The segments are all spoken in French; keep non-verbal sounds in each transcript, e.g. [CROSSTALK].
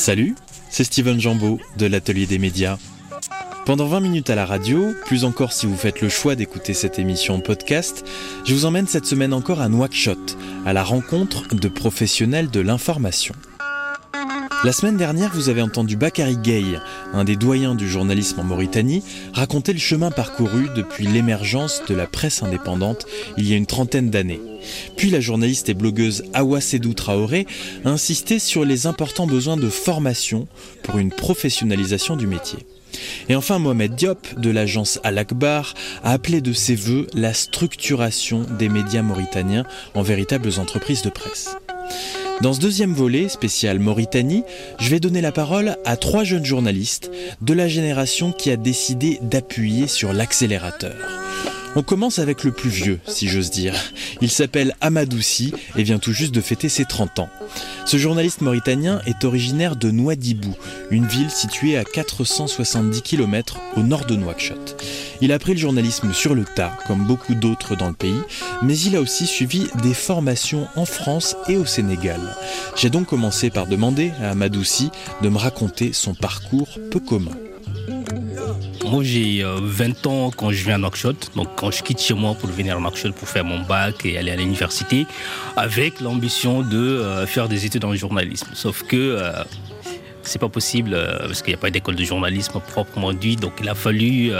Salut, c'est Steven Jambeau de l'Atelier des médias. Pendant 20 minutes à la radio, plus encore si vous faites le choix d'écouter cette émission podcast, je vous emmène cette semaine encore à Nouakchott, à la rencontre de professionnels de l'information. La semaine dernière, vous avez entendu Bakary Gueye, un des doyens du journalisme en Mauritanie, raconter le chemin parcouru depuis l'émergence de la presse indépendante il y a une trentaine d'années. Puis la journaliste et blogueuse Awa Sedou Traoré a insisté sur les importants besoins de formation pour une professionnalisation du métier. Et enfin, Mohamed Diop, de l'agence Al-Akbar, a appelé de ses voeux la structuration des médias mauritaniens en véritables entreprises de presse. Dans ce deuxième volet, spécial Mauritanie, je vais donner la parole à trois jeunes journalistes de la génération qui a décidé d'appuyer sur l'accélérateur. On commence avec le plus vieux, si j'ose dire. Il s'appelle Amadoussi et vient tout juste de fêter ses 30 ans. Ce journaliste mauritanien est originaire de Nouadhibou, une ville située à 470 km au nord de Nouakchott. Il a appris le journalisme sur le tas, comme beaucoup d'autres dans le pays, mais il a aussi suivi des formations en France et au Sénégal. J'ai donc commencé par demander à Amadoussi de me raconter son parcours peu commun. Moi, j'ai 20 euh, ans quand je viens à Nouakchott. Donc, quand je quitte chez moi pour venir à Nouakchott pour faire mon bac et aller à l'université, avec l'ambition de euh, faire des études en journalisme. Sauf que euh, c'est pas possible parce qu'il n'y a pas d'école de journalisme proprement dit. Donc, il a fallu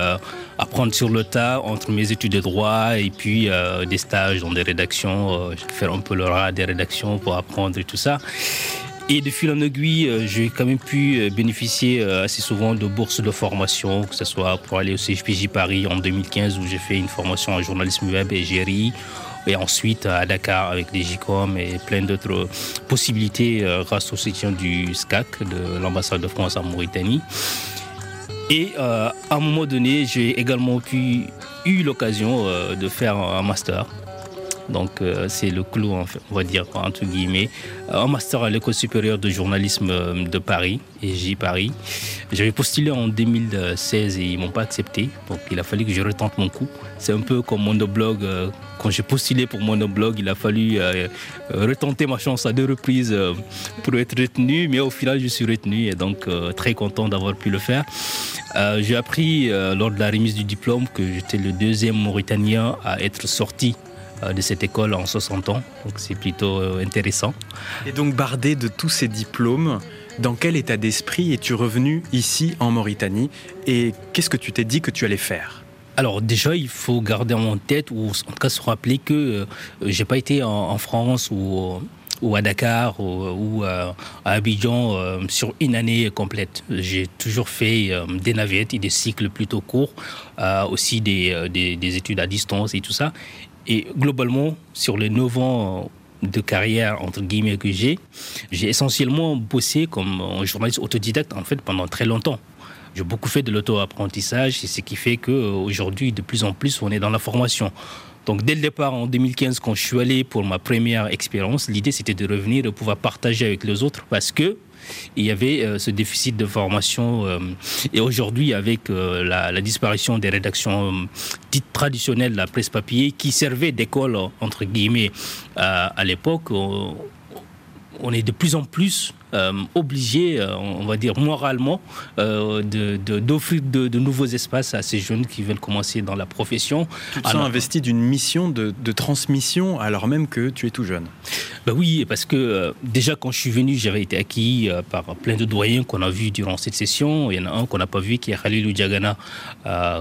apprendre sur le tas entre mes études de droit et puis des stages dans des rédactions, faire un peu le rat des rédactions pour apprendre et tout ça. Et de fil en aiguille, euh, j'ai quand même pu euh, bénéficier euh, assez souvent de bourses de formation, que ce soit pour aller au CFPJ Paris en 2015 où j'ai fait une formation en journalisme web et GRI, et ensuite à Dakar avec des GICOM et plein d'autres possibilités grâce au soutien du SCAC, de l'ambassade de France en Mauritanie. Et à un moment donné, j'ai également pu, eu l'occasion de faire un master donc euh, c'est le clou, on va dire, entre guillemets. Un master à l'école supérieure de journalisme euh, de Paris, EJ Paris. J'avais postulé en 2016 et ils m'ont pas accepté. Donc il a fallu que je retente mon coup. C'est un peu comme monoblog. Euh, quand j'ai postulé pour monoblog, il a fallu retenter ma chance à deux reprises pour être retenu. Mais au final, je suis retenu et donc très content d'avoir pu le faire. j'ai appris lors de la remise du diplôme que j'étais le deuxième Mauritanien à être sorti euh, de cette école en 60 ans. Donc c'est plutôt euh, intéressant. Et donc bardé de tous ces diplômes, dans quel état d'esprit es-tu revenu ici en Mauritanie? Et qu'est-ce que tu t'es dit que tu allais faire? Alors déjà, il faut garder en tête, ou en tout cas se rappeler que euh, j'ai pas été en, France ou, ou, à Dakar ou, à Abidjan sur une année complète. J'ai toujours fait des navettes et des cycles plutôt courts, aussi des, des, études à distance et tout ça. Et globalement, sur les 9 ans de carrière, entre guillemets, que j'ai, j'ai essentiellement bossé comme journaliste autodidacte, en fait, pendant très longtemps. J'ai beaucoup fait de l'auto-apprentissage, c'est ce qui fait qu'aujourd'hui, de plus en plus, on est dans la formation. Donc, dès le départ, en 2015, quand je suis allé pour ma première expérience, l'idée, c'était de revenir et pouvoir partager avec les autres parce que il y avait euh, ce déficit de formation. Euh, et aujourd'hui, avec euh, la, disparition des rédactions dites traditionnelles la presse papier, qui servaient d'école, entre guillemets, à l'époque, on est de plus en plus euh, obligé, euh, on va dire moralement, euh, d'offrir de, de, nouveaux espaces à ces jeunes qui veulent commencer dans la profession. Tu te sens investi d'une mission de, transmission alors même que tu es tout jeune ben Oui, parce que déjà quand je suis venu, j'avais été acquis par plein de doyens qu'on a vus durant cette session. Il y en a un qu'on n'a pas vu qui est Khalilou Diagana,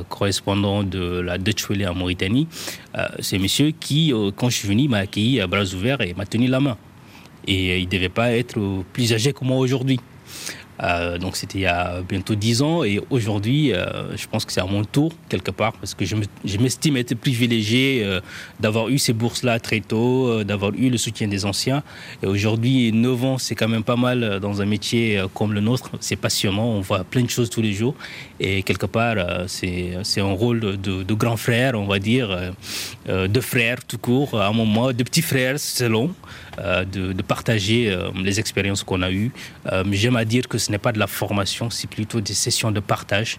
correspondant de la Dutch Welle en Mauritanie. C'est monsieur qui, quand je suis venu, m'a accueilli à bras ouverts et m'a tenu la main. Et il ne devait pas être plus âgé que moi aujourd'hui. Euh, donc c'était il y a bientôt dix ans et aujourd'hui, euh, je pense que c'est à mon tour quelque part parce que je m'estime être privilégié euh, d'avoir eu ces bourses-là très tôt, d'avoir eu le soutien des anciens. Et aujourd'hui, neuf ans, c'est quand même pas mal dans un métier comme le nôtre. C'est passionnant, on voit plein de choses tous les jours et quelque part, c'est un rôle de, de, grand frère, on va dire, de frère tout court, à un moment, de petit frère selon. Euh, de, partager euh, les expériences qu'on a eues. Euh, j'aime à dire que ce n'est pas de la formation, c'est plutôt des sessions de partage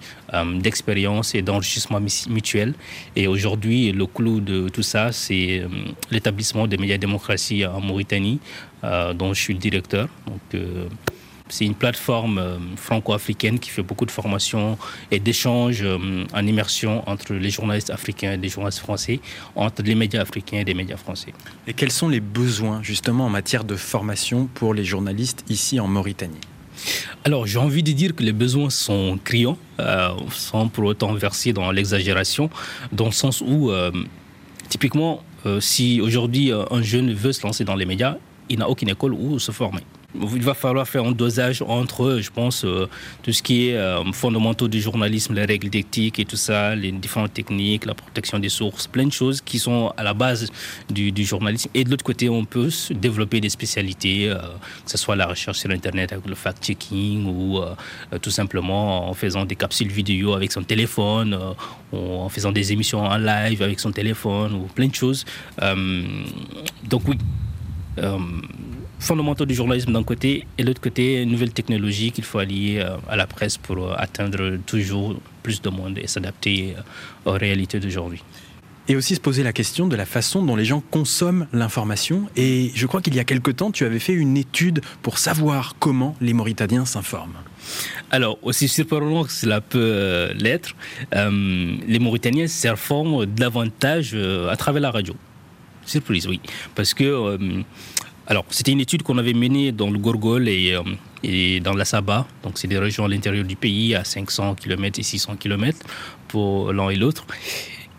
d'expériences et d'enrichissement mutuel. Et aujourd'hui, le clou de tout ça, c'est l'établissement des médias démocratie en Mauritanie, dont je suis le directeur. C'est une plateforme franco-africaine qui fait beaucoup de formations et d'échanges en immersion entre les journalistes africains et les journalistes français, entre les médias africains et les médias français. Et quels sont les besoins justement en matière de formation pour les journalistes ici en Mauritanie? Alors, j'ai envie de dire que les besoins sont criants, euh, sans pour autant verser dans l'exagération, dans le sens où, euh, typiquement, euh, si aujourd'hui un jeune veut se lancer dans les médias, il n'a aucune école où se former il va falloir faire un dosage entre, je pense, euh, tout ce qui est euh, fondamentaux du journalisme, les règles d'éthique et tout ça, les différentes techniques, la protection des sources, plein de choses qui sont à la base du, journalisme. Et de l'autre côté, on peut développer des spécialités, euh, que ce soit la recherche sur Internet avec le fact-checking ou tout simplement en faisant des capsules vidéo avec son téléphone, en faisant des émissions en live avec son téléphone, ou plein de choses. donc oui fondamentaux du journalisme d'un côté et de l'autre côté, nouvelles technologies qu'il faut allier euh, à la presse pour euh, atteindre toujours plus de monde et s'adapter euh, aux réalités d'aujourd'hui. Et aussi se poser la question de la façon dont les gens consomment l'information. Et je crois qu'il y a quelque temps, tu avais fait une étude pour savoir comment les Mauritaniens s'informent. Alors, aussi surprenant que cela peut l'être, les Mauritaniens s'informent davantage à travers la radio. Surprise, oui. Parce que alors, c'était une étude qu'on avait menée dans le Gorgol et, euh, et dans la Saba. Donc, c'est des régions à l'intérieur du pays, à 500 km et 600 km pour l'un et l'autre.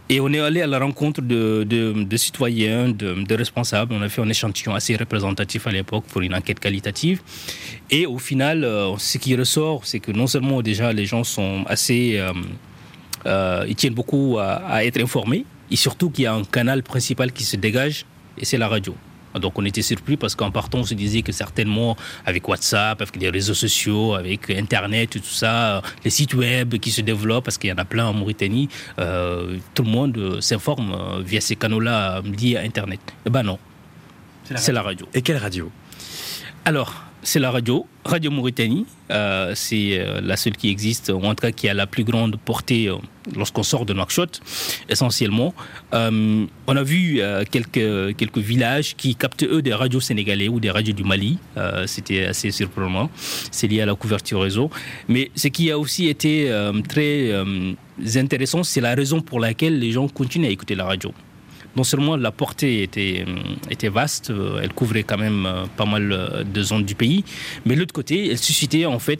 Et on est allé à la rencontre de, de, citoyens, de, responsables. On a fait un échantillon assez représentatif à l'époque pour une enquête qualitative. Et au final, euh, ce qui ressort, c'est que non seulement déjà les gens sont assez... Euh, ils tiennent beaucoup à, à être informés, et surtout qu'il y a un canal principal qui se dégage, et c'est la radio. Donc on était surpris parce qu'en partant, on se disait que certainement avec WhatsApp, avec les réseaux sociaux, avec Internet, tout ça, les sites web qui se développent, parce qu'il y en a plein en Mauritanie, euh, tout le monde s'informe euh, via ces canaux-là liés à Internet. Eh ben non, c'est la, radio. Et quelle radio? Alors, c'est la radio, Radio Mauritanie. Euh, c'est euh, la seule qui existe, ou en tout cas qui a la plus grande portée euh, lorsqu'on sort de Nouakchott, essentiellement. on a vu quelques, quelques villages qui captent, eux, des radios sénégalais ou des radios du Mali. C'était assez surprenant. C'est lié à la couverture réseau. Mais ce qui a aussi été très intéressant, c'est la raison pour laquelle les gens continuent à écouter la radio non seulement la portée était, euh, vaste, euh, elle couvrait quand même euh, pas mal de zones du pays, mais l'autre côté, elle suscitait en fait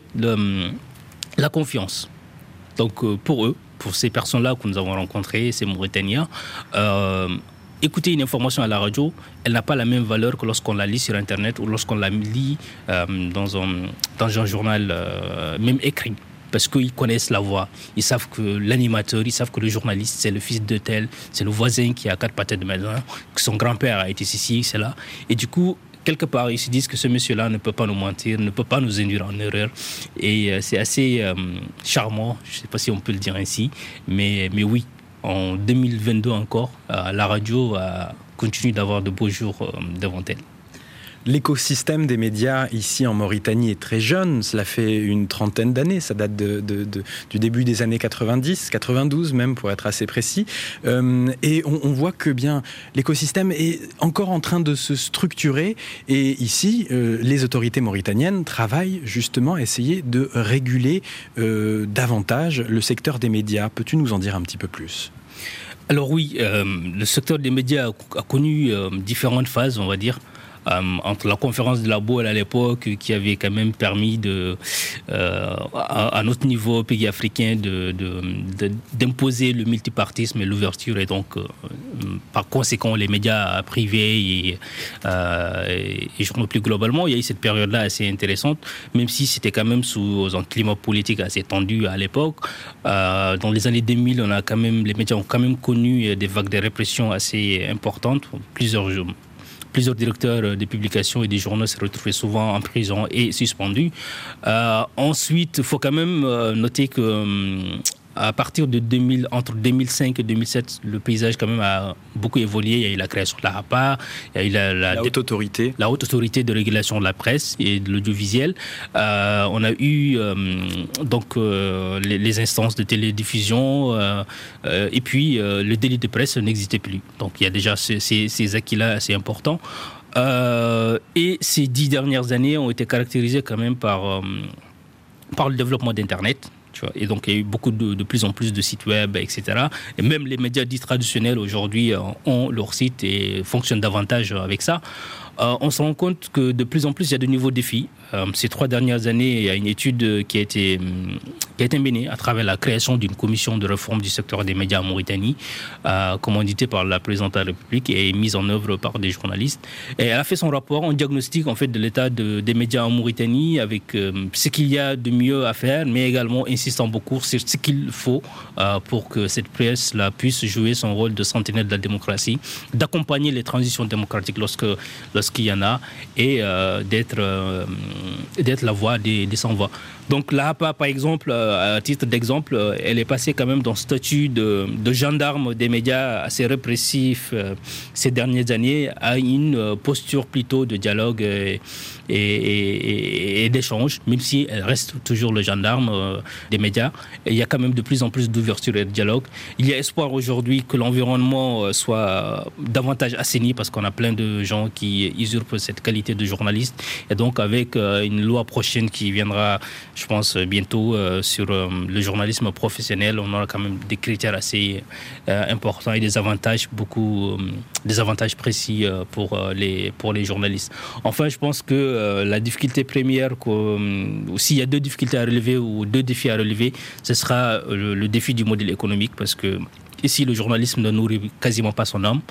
la confiance. Donc pour eux, pour ces personnes-là que nous avons rencontrées, ces Mauritaniens, écouter une information à la radio, elle n'a pas la même valeur que lorsqu'on la lit sur Internet ou lorsqu'on la lit dans un journal, même écrit parce qu'ils connaissent la voix. Ils savent que l'animateur, ils savent que le journaliste, c'est le fils de tel, c'est le voisin qui a quatre pattes de maison, que son grand-père a été c'est là. Et du coup, quelque part, ils se disent que ce monsieur-là ne peut pas nous mentir, ne peut pas nous induire en erreur. Et euh, c'est assez euh, charmant, je ne sais pas si on peut le dire ainsi, mais, mais oui, en 2022 encore, euh, la radio continue d'avoir de beaux jours devant elle. L'écosystème des médias ici en Mauritanie est très jeune, cela fait une trentaine d'années, ça date du début des années 90, 92 même pour être assez précis. Euh, et on, voit que bien l'écosystème est encore en train de se structurer et ici euh, les autorités mauritaniennes travaillent justement à essayer de réguler euh, davantage le secteur des médias. Peux-tu nous en dire un petit peu plus? Alors oui, le secteur des médias a connu différentes phases, on va dire. Euh, entre la conférence de la Boule à l'époque, qui avait quand même permis de, euh, à, notre niveau pays africain d'imposer de, le multipartisme et l'ouverture, et donc euh, par conséquent les médias privés et, et, journaux plus globalement, il y a eu cette période-là assez intéressante, même si c'était quand même sous un climat politique assez tendu à l'époque. dans les années 2000, on a quand même, les médias ont quand même connu des vagues de répression assez importantes, plusieurs plusieurs directeurs euh, des publications et des journaux se retrouvaient souvent en prison et suspendus. Euh, ensuite, il faut quand même euh, noter que hum, à partir de 2000, entre 2005 et 2007, le paysage quand même a beaucoup évolué. Il y a eu la création de la RAPA, il y a eu la, haute autorité, la haute autorité de régulation de la presse et de l'audiovisuel. Euh, on a eu euh, donc euh, les, instances de télédiffusion et puis le délit de presse n'existait plus. Donc il y a déjà ces, ces acquis-là assez importants. et ces dix dernières années ont été caractérisées quand même par, par le développement d'Internet. Et donc, il y a eu beaucoup de, plus en plus de sites web, etc. Et même les médias dits traditionnels aujourd'hui ont leur site et fonctionnent davantage avec ça. Euh, on se rend compte que de plus en plus, il y a de nouveaux défis. Euh, ces trois dernières années, il y a une étude qui a été, hum, qui a été menée à travers la création d'une commission de réforme du secteur des médias en Mauritanie, euh, commanditée par la présidente de la République et mise en œuvre par des journalistes. Elle a fait son rapport en diagnostic en fait de l'état de, des médias en Mauritanie avec ce qu'il y a de mieux à faire, mais également insistant beaucoup sur ce qu'il faut pour que cette presse là puisse jouer son rôle de sentinelle de la démocratie, d'accompagner les transitions démocratiques lorsque lorsqu'il y en a et euh, d'être euh, d'être la voix des, des sans-voix. Donc là, par exemple, euh, à titre d'exemple, elle est passée quand même d'un statut de, gendarme des médias assez répressif ces dernières années à une posture plutôt de dialogue et, d'échange, même si elle reste toujours le gendarme des médias. il y a quand même de plus en plus d'ouverture et de dialogue. Il y a espoir aujourd'hui que l'environnement soit davantage assaini parce qu'on a plein de gens qui usurpe cette qualité de journaliste. Et donc, avec euh, une loi prochaine qui viendra, je pense, bientôt euh, sur euh, le journalisme professionnel, on aura quand même des critères assez importants et des avantages, beaucoup, des avantages précis pour, les, pour les journalistes. Enfin, je pense que la difficulté première, s'il y a deux difficultés à relever ou deux défis à relever, ce sera le, défi du modèle économique parce que ici, le journalisme ne nourrit quasiment pas son homme.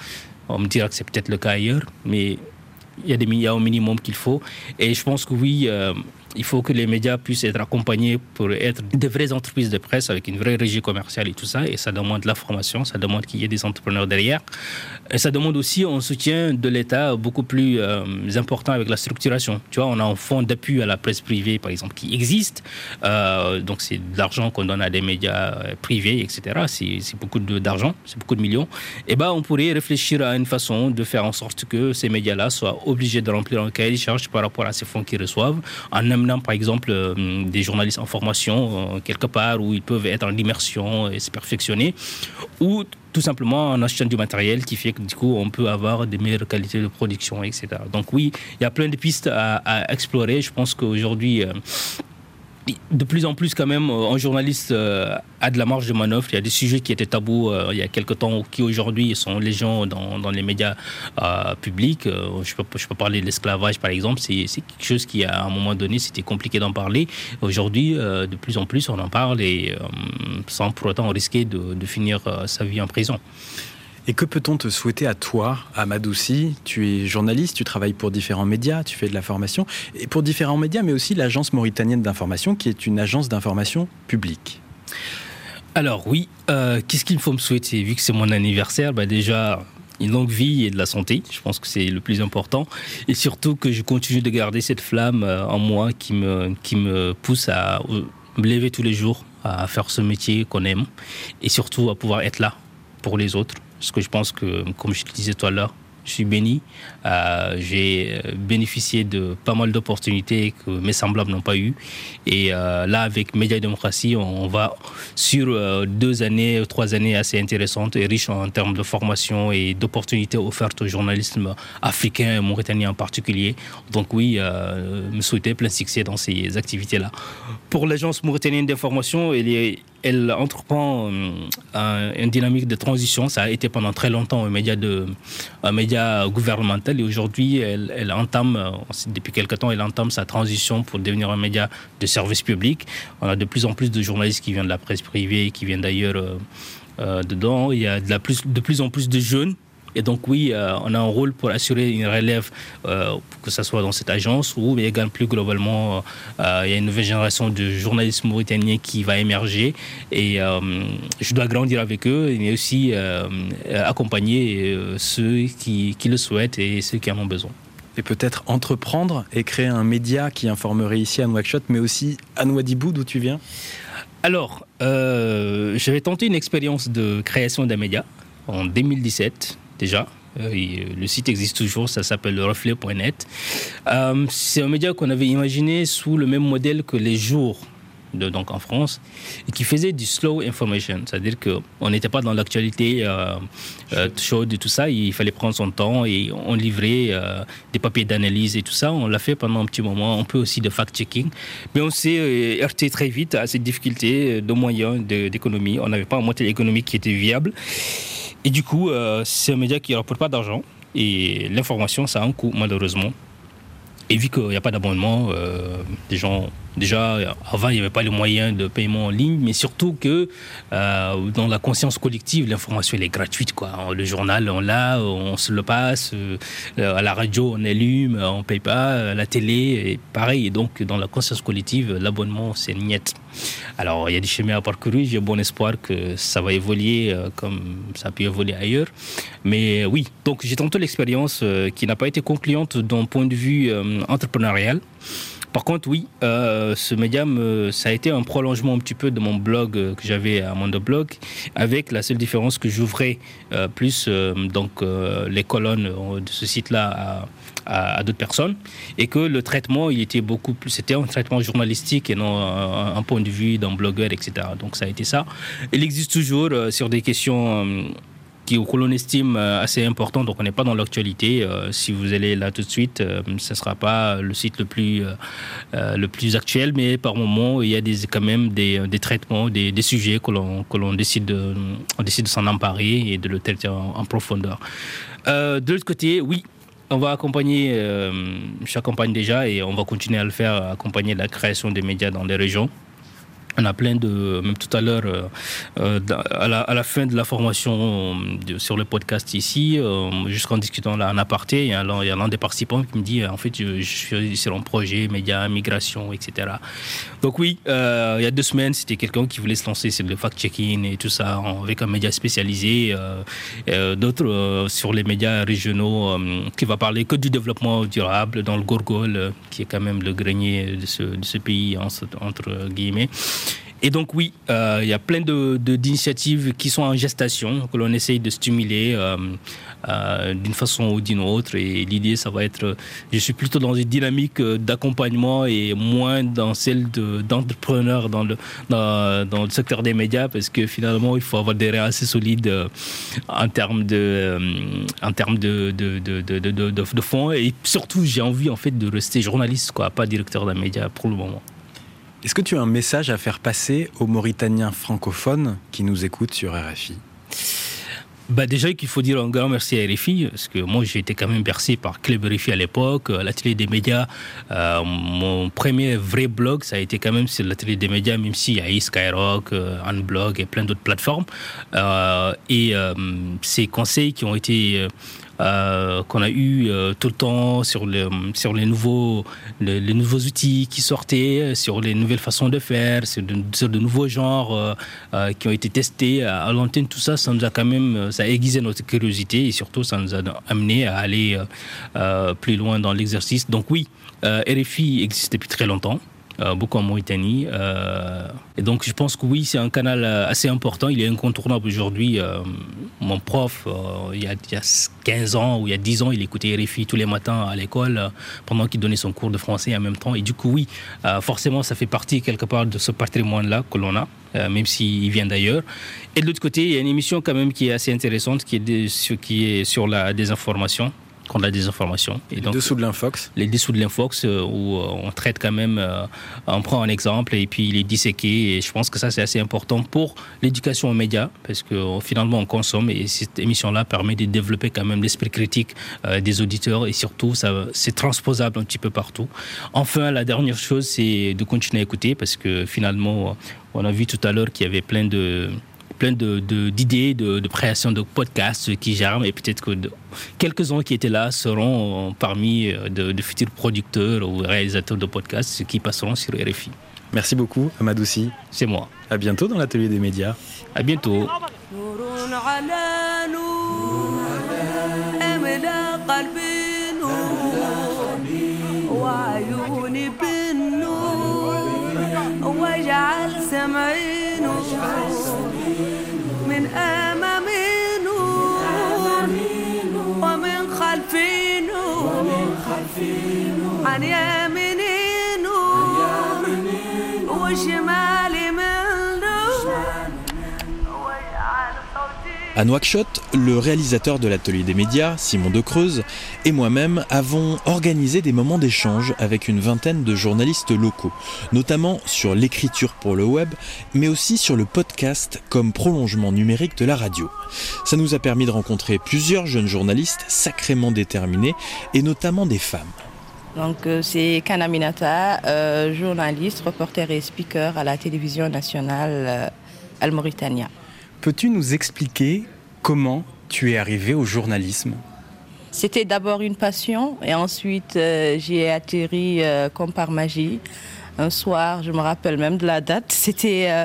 On me dira que c'est peut-être le cas ailleurs, mais il y a des milliards au minimum qu'il faut. Et je pense que oui, euh, il faut que les médias puissent être accompagnés pour être de vraies entreprises de presse avec une vraie régie commerciale et tout ça. Et ça demande de la formation, ça demande qu'il y ait des entrepreneurs derrière. Et ça demande aussi un soutien de l'État beaucoup plus euh, important avec la structuration. Tu vois, on a un fonds d'appui à la presse privée, par exemple, qui existe. Euh, donc c'est de l'argent qu'on donne à des médias euh, privés, etc. C'est beaucoup d'argent, c'est beaucoup de millions. Et ben, on pourrait réfléchir à une façon de faire en sorte que ces médias-là soient obligés de remplir un cahier de charges par rapport à ces fonds qu'ils reçoivent, en par exemple, euh, des journalistes en formation euh, quelque part où ils peuvent être en immersion et se perfectionner, ou tout simplement en achetant du matériel qui fait que du coup on peut avoir des meilleures qualités de production, etc. Donc oui, il y a plein de pistes à, explorer. Je pense qu'aujourd'hui, euh, de plus en plus quand même, euh, un journaliste euh, a de la marge de manœuvre. Il y a des sujets qui étaient tabous euh, il y a quelque temps, qui aujourd'hui sont légion dans, dans les médias publics. je, peux, je peux parler de l'esclavage par exemple. C'est quelque chose qui à un moment donné c'était compliqué d'en parler. Aujourd'hui, de plus en plus on en parle et sans pour autant risquer de finir sa vie en prison. Et que peut-on te souhaiter à toi, à Madoussi Tu es journaliste, tu travailles pour différents médias, tu fais de la formation, et pour différents médias, mais aussi l'Agence mauritanienne d'information, qui est une agence d'information publique. Alors oui, euh, qu'est-ce qu'il faut me souhaiter Vu que c'est mon anniversaire, bah déjà une longue vie et de la santé, je pense que c'est le plus important, et surtout que je continue de garder cette flamme euh, en moi qui me, qui me pousse à me lever tous les jours, à faire ce métier qu'on aime, et surtout à pouvoir être là pour les autres. Parce que je pense que, comme je te disais tout à l'heure, je suis béni. Euh, j'ai euh, bénéficié de pas mal d'opportunités que mes semblables n'ont pas eues. Et euh, là, avec Média et Démocratie, on va sur deux années, trois années assez intéressantes et riches en termes de formation et d'opportunités offertes au journalisme africain et mauritanien en particulier. Donc oui, me souhaiter plein succès dans ces activités-là. Pour l'agence mauritanienne d'information, elle est elle entreprend euh, une dynamique de transition. Ça a été pendant très longtemps un média, de, gouvernemental et aujourd'hui, elle, entame, euh, depuis quelque temps, elle entame sa transition pour devenir un média de service public. On a de plus en plus de journalistes qui viennent de la presse privée, qui viennent d'ailleurs euh, dedans. Il y a de plus en plus de jeunes et donc oui, euh, on a un rôle pour assurer une relève, euh, que ce soit dans cette agence ou mais également plus globalement, euh, il y a une nouvelle génération de journalistes mauritaniens qui va émerger. Et je dois grandir avec eux, mais aussi accompagner ceux qui, qui, le souhaitent et ceux qui en ont besoin. Et peut-être entreprendre et créer un média qui informerait ici à Nouakchott, mais aussi à Nouadhibou, d'où tu viens? Alors, j'avais tenté une expérience de création d'un média en 2017 déjà. Euh, le site existe toujours, ça s'appelle reflet.net. Euh, c'est un média qu'on avait imaginé sous le même modèle que les jours donc en France, et qui faisait du slow information, c'est-à-dire qu'on n'était pas dans l'actualité euh, euh, chaude et tout ça, il fallait prendre son temps et on livrait euh, des papiers d'analyse et tout ça. On l'a fait pendant un petit moment, un peu aussi de fact-checking, mais on s'est heurté très vite à cette difficulté de moyens d'économie. On n'avait pas un modèle économique qui était viable. Et du coup, c'est un média qui ne rapporte pas d'argent. Et l'information, ça a un coût, malheureusement. Et vu qu'il n'y a pas d'abonnement, euh, des gens Déjà, avant, il n'y avait pas les moyens de paiement en ligne, mais surtout que euh, dans la conscience collective, l'information est gratuite. Quoi. Le journal, on l'a, on se le passe. Euh, à la radio, on allume, on ne paye pas. À la télé, pareil. Et donc, dans la conscience collective, l'abonnement, c'est niette. Alors, il y a des chemins à parcourir. J'ai bon espoir que ça va évoluer euh, comme ça a pu évoluer ailleurs. Mais oui, donc j'ai tenté l'expérience qui n'a pas été concluante d'un point de vue entrepreneurial. Par contre, oui, euh, ce médium, euh, ça a été un prolongement un petit peu de mon blog euh, que j'avais à Mondoblog, avec la seule différence que j'ouvrais plus donc les colonnes de ce site-là à, d'autres personnes et que le traitement il était beaucoup plus c'était un traitement journalistique et non un, un point de vue d'un blogueur etc donc ça a été ça. Il existe toujours sur des questions que l'on estime euh, assez important, donc on n'est pas dans l'actualité. Euh, si vous allez là tout de suite, euh, ce ne sera pas le site le plus, le plus actuel, mais par moment, il y a des, quand même des, des traitements, des, sujets que l'on décide de, on décide de s'en emparer et de le traiter en, profondeur. de l'autre côté, oui, on va accompagner, j'accompagne déjà et on va continuer à le faire, accompagner la création des médias dans les régions. On a plein de, même tout à l'heure, euh, euh, à, la, fin de la formation euh, sur le podcast ici, jusqu'en discutant là en aparté, il y a l'un des participants qui me dit en fait, je, suis sur un projet média, migration, etc. Donc, oui, il y a deux semaines, c'était quelqu'un qui voulait se lancer sur le fact-checking et tout ça, avec un média spécialisé, d'autres sur les médias régionaux qui va parler que du développement durable dans le Gorgol, qui est quand même le grenier de ce, de ce pays, entre guillemets. Et donc oui, euh, il y a plein d'initiatives de, qui sont en gestation, que l'on essaye de stimuler euh, euh, d'une façon ou d'une autre. Et l'idée, ça va être, je suis plutôt dans une dynamique d'accompagnement et moins dans celle d'entrepreneur dans, le, dans, le secteur des médias, parce que finalement, il faut avoir des réels assez solides en termes de, en termes de, de, de, fonds. Et surtout, j'ai envie en fait de rester journaliste, quoi, pas directeur d'un média pour le moment. Est-ce que tu as un message à faire passer aux Mauritaniens francophones qui nous écoutent sur RFI bah déjà qu'il faut dire un grand merci à RFI, parce que moi j'ai été quand même bercé par Club RFI à l'époque, euh, l'atelier des médias. Euh, mon premier vrai blog, ça a été quand même sur l'atelier des médias, même s'il y a Skyrock, euh, Unblog et plein d'autres plateformes. et ces conseils qui ont été euh, qu'on a eu euh, tout le temps sur, le, sur les, nouveaux, les, nouveaux outils qui sortaient, sur les nouvelles façons de faire, sur de, nouveaux genres euh, qui ont été testés à, l'antenne. Tout ça, ça nous a quand même ça a aiguisé notre curiosité et surtout ça nous a amené à aller plus loin dans l'exercice. Donc oui, RFI existe depuis très longtemps. Euh, beaucoup en Mauritanie. Euh, et donc je pense que oui, c'est un canal euh, assez important. Il est incontournable aujourd'hui. mon prof, il y, a, 15 ans ou il y a 10 ans, il écoutait RFI tous les matins à l'école pendant qu'il donnait son cours de français en même temps. Et du coup, oui, forcément, ça fait partie quelque part de ce patrimoine-là que l'on a. même s'il vient d'ailleurs. Et de l'autre côté, il y a une émission quand même qui est assez intéressante, qui est, qui est sur la désinformation, qu'on a des informations. Et les donc, dessous de l'infox Les dessous de l'infox, euh, où euh, on traite quand même, euh, on prend un exemple et puis il est disséqué. Et je pense que ça, c'est assez important pour l'éducation aux médias, parce que finalement, on consomme et cette émission-là permet de développer quand même l'esprit critique des auditeurs et surtout, ça, c'est transposable un petit peu partout. Enfin, la dernière chose, c'est de continuer à écouter, parce que finalement, on a vu tout à l'heure qu'il y avait plein de plein d'idées de, de, de, création de podcasts qui germent et peut-être que quelques-uns qui étaient là seront parmi euh, de, futurs producteurs ou réalisateurs de podcasts qui passeront sur RFI. Merci beaucoup, Amadoussi. C'est moi. À bientôt dans l'atelier des médias. À bientôt. من أمامي نور من أمامينه ومن خلفينه عن يمينينه À Nouakchott, le réalisateur de l'atelier des médias, Simon De Creuse, et moi-même avons organisé des moments d'échange avec une vingtaine de journalistes locaux, notamment sur l'écriture pour le web, mais aussi sur le podcast comme prolongement numérique de la radio. Ça nous a permis de rencontrer plusieurs jeunes journalistes sacrément déterminés, et notamment des femmes. Donc euh, c'est Kanaminata, euh, journaliste, reporter et speaker à la télévision nationale euh, Al-Mauritania. Peux-tu nous expliquer comment tu es arrivé au journalisme? C'était d'abord une passion et ensuite euh, j'ai atterri euh, comme par magie. Un soir, je me rappelle même de la date, c'était euh,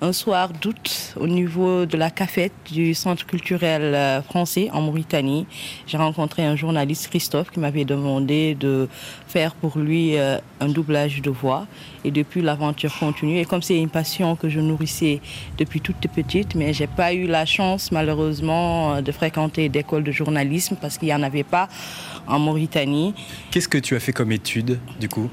un soir d'août au niveau de la cafette du Centre culturel euh, français en Mauritanie. J'ai rencontré un journaliste, Christophe, qui m'avait demandé de faire pour lui euh, un doublage de voix. Et depuis, l'aventure continue. Et comme c'est une passion que je nourrissais depuis toute petite, mais j'ai pas eu la chance, malheureusement, de fréquenter d'écoles de journalisme parce qu'il n'y en avait pas en Mauritanie. Qu'est-ce que tu as fait comme étude, du coup?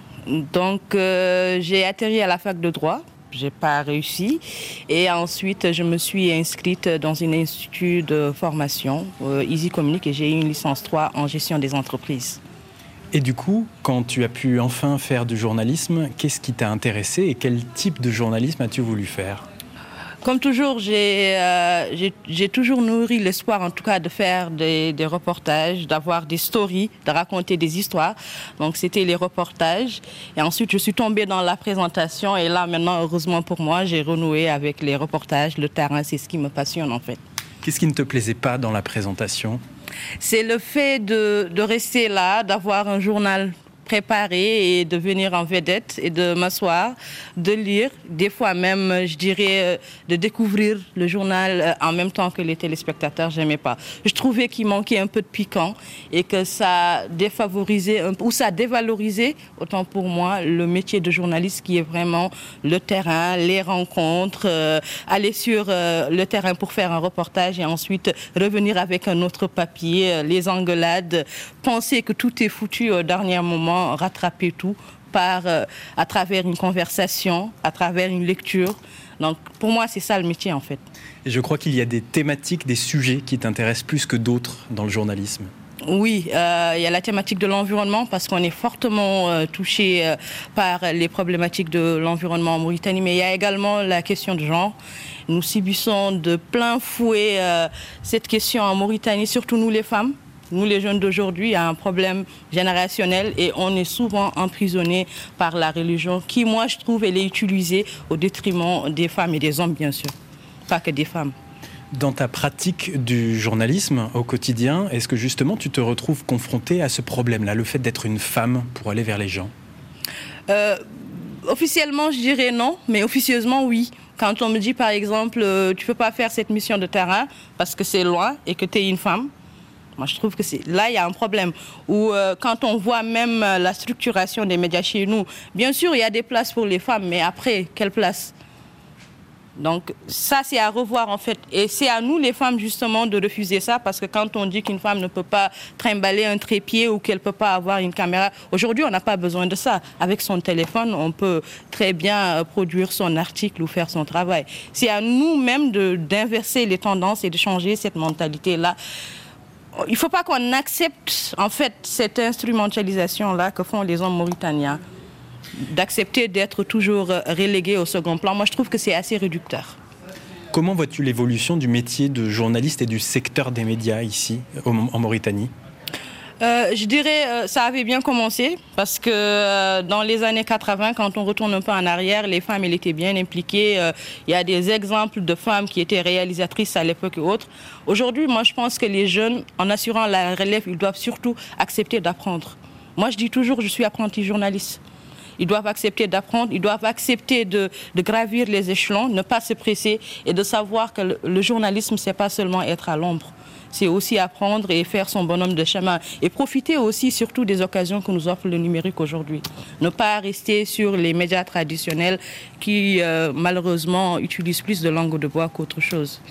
Donc, euh, j'ai atterri à la fac de droit j'ai pas réussi. Et ensuite, je me suis inscrite dans un institut de formation, euh, Easy Communique, et j'ai eu une licence 3 en gestion des entreprises. Et du coup, quand tu as pu enfin faire du journalisme, qu'est-ce qui t'a intéressé et quel type de journalisme as-tu voulu faire? Comme toujours, euh, j'ai toujours nourri l'espoir, en tout cas, de faire des, des reportages, d'avoir des stories, de raconter des histoires. Donc, c'était les reportages. Et ensuite, je suis tombée dans la présentation. Et là, maintenant, heureusement pour moi, j'ai renoué avec les reportages. Le terrain, c'est ce qui me passionne, en fait. Qu'est-ce qui ne te plaisait pas dans la présentation? C'est le fait de, de rester là, d'avoir un journal préparer et de venir en vedette et de m'asseoir, de lire, des fois même, je dirais, euh, de découvrir le journal euh, en même temps que les téléspectateurs, j'aimais pas. Je trouvais qu'il manquait un peu de piquant et que ça défavorisait ou ça dévalorisait, autant pour moi, le métier de journaliste qui est vraiment le terrain, les rencontres, euh, aller sur le terrain pour faire un reportage et ensuite revenir avec un autre papier, les engueulades, penser que tout est foutu au dernier moment rattraper tout par, euh, à travers une conversation, à travers une lecture. Donc pour moi, c'est ça le métier en fait. Et je crois qu'il y a des thématiques, des sujets qui t'intéressent plus que d'autres dans le journalisme. Oui, euh, il y a la thématique de l'environnement parce qu'on est fortement euh, touché par les problématiques de l'environnement en Mauritanie, mais il y a également la question de genre. Nous subissons de plein fouet cette question en Mauritanie, surtout nous les femmes. Nous, les jeunes d'aujourd'hui, il y a un problème générationnel et on est souvent emprisonné par la religion qui, moi, je trouve, elle est utilisée au détriment des femmes et des hommes, bien sûr, pas que des femmes. Dans ta pratique du journalisme au quotidien, est-ce que justement tu te retrouves confronté à ce problème-là, le fait d'être une femme pour aller vers les gens? Euh, Officiellement, je dirais non, mais officieusement, oui. Quand on me dit, par exemple, euh, tu ne peux pas faire cette mission de terrain parce que c'est loin et que tu es une femme, moi, je trouve que là, il y a un problème. Ou euh, quand on voit même euh, la structuration des médias chez nous, bien sûr, il y a des places pour les femmes, mais après, quelle place? Donc ça, c'est à revoir en fait. Et c'est à nous, les femmes, justement, de refuser ça, parce que quand on dit qu'une femme ne peut pas trimballer un trépied ou qu'elle ne peut pas avoir une caméra, aujourd'hui, on n'a pas besoin de ça. Avec son téléphone, on peut très bien euh, produire son article ou faire son travail. C'est à nous-mêmes d'inverser les tendances et de changer cette mentalité-là il ne faut pas qu'on accepte en fait cette instrumentalisation-là que font les hommes mauritaniens, d'accepter d'être toujours relégués au second plan. Moi, je trouve que c'est assez réducteur. Comment vois-tu l'évolution du métier de journaliste et du secteur des médias ici, en Mauritanie? Euh, je dirais euh, ça avait bien commencé parce que euh, dans les années 80, quand on retourne un peu en arrière, les femmes elles étaient bien impliquées. Il y a des exemples de femmes qui étaient réalisatrices à l'époque et autres. Aujourd'hui, moi je pense que les jeunes, en assurant la relève, ils doivent surtout accepter d'apprendre. Moi je dis toujours, je suis apprenti journaliste. Ils doivent accepter d'apprendre, ils doivent accepter de, de, gravir les échelons, ne pas se presser et de savoir que le, le journalisme, c'est pas seulement être à l'ombre c'est aussi apprendre et faire son bonhomme de chemin et profiter aussi surtout des occasions que nous offre le numérique aujourd'hui. Ne pas rester sur les médias traditionnels qui euh, malheureusement utilisent plus de langue de bois qu'autre chose.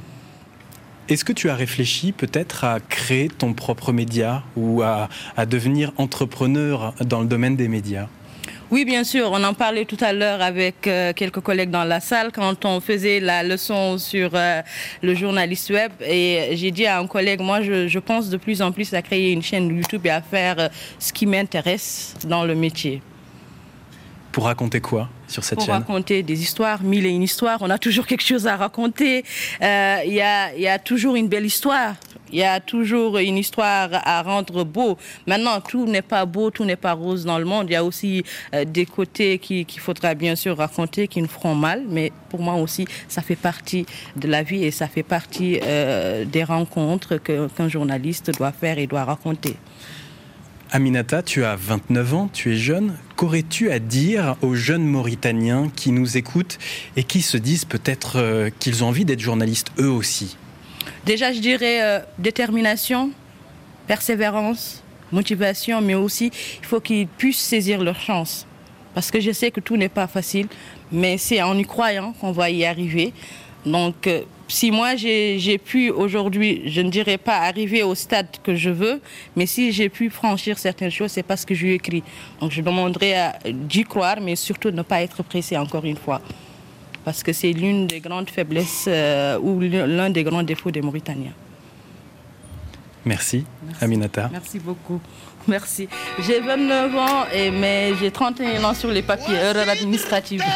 Est-ce que tu as réfléchi peut-être à créer ton propre média ou à, à devenir entrepreneur dans le domaine des médias? Oui, bien sûr. On en parlait tout à l'heure avec euh, quelques collègues dans la salle quand on faisait la leçon sur euh, le journaliste web. Et j'ai dit à un collègue, moi, je, pense de plus en plus à créer une chaîne YouTube et à faire euh, ce qui m'intéresse dans le métier. Pour raconter quoi sur cette chaîne? Pour raconter des histoires, mille et une histoires. On a toujours quelque chose à raconter. Il y, a, toujours une belle histoire. Il y a toujours une histoire à rendre beau. Maintenant, tout n'est pas beau, tout n'est pas rose dans le monde. Il y a aussi euh, des côtés qu'il faudra bien sûr raconter qui nous feront mal. Mais pour moi aussi, ça fait partie de la vie et ça fait partie euh, des rencontres qu'un journaliste doit faire et doit raconter. Aminata, tu as 29 ans, tu es jeune. Qu'aurais-tu à dire aux jeunes Mauritaniens qui nous écoutent et qui se disent peut-être euh, qu'ils ont envie d'être journalistes eux aussi? Déjà, je dirais euh, détermination, persévérance, motivation, mais aussi il faut qu'ils puissent saisir leur chance. Parce que je sais que tout n'est pas facile, mais c'est en y croyant qu'on va y arriver. Donc, euh, si moi j'ai pu aujourd'hui, je ne dirais pas arriver au stade que je veux, mais si j'ai pu franchir certaines choses, c'est parce que je lui écrit. Donc, je demanderais d'y croire, mais surtout de ne pas être pressé encore une fois parce que c'est l'une des grandes faiblesses euh, ou l'un des grands défauts des Mauritaniens. Merci, Aminata. Merci beaucoup. [LAUGHS] Merci. J'ai 29 ans, et, mais j'ai 31 ans sur les papiers, erreur administrative. [LAUGHS]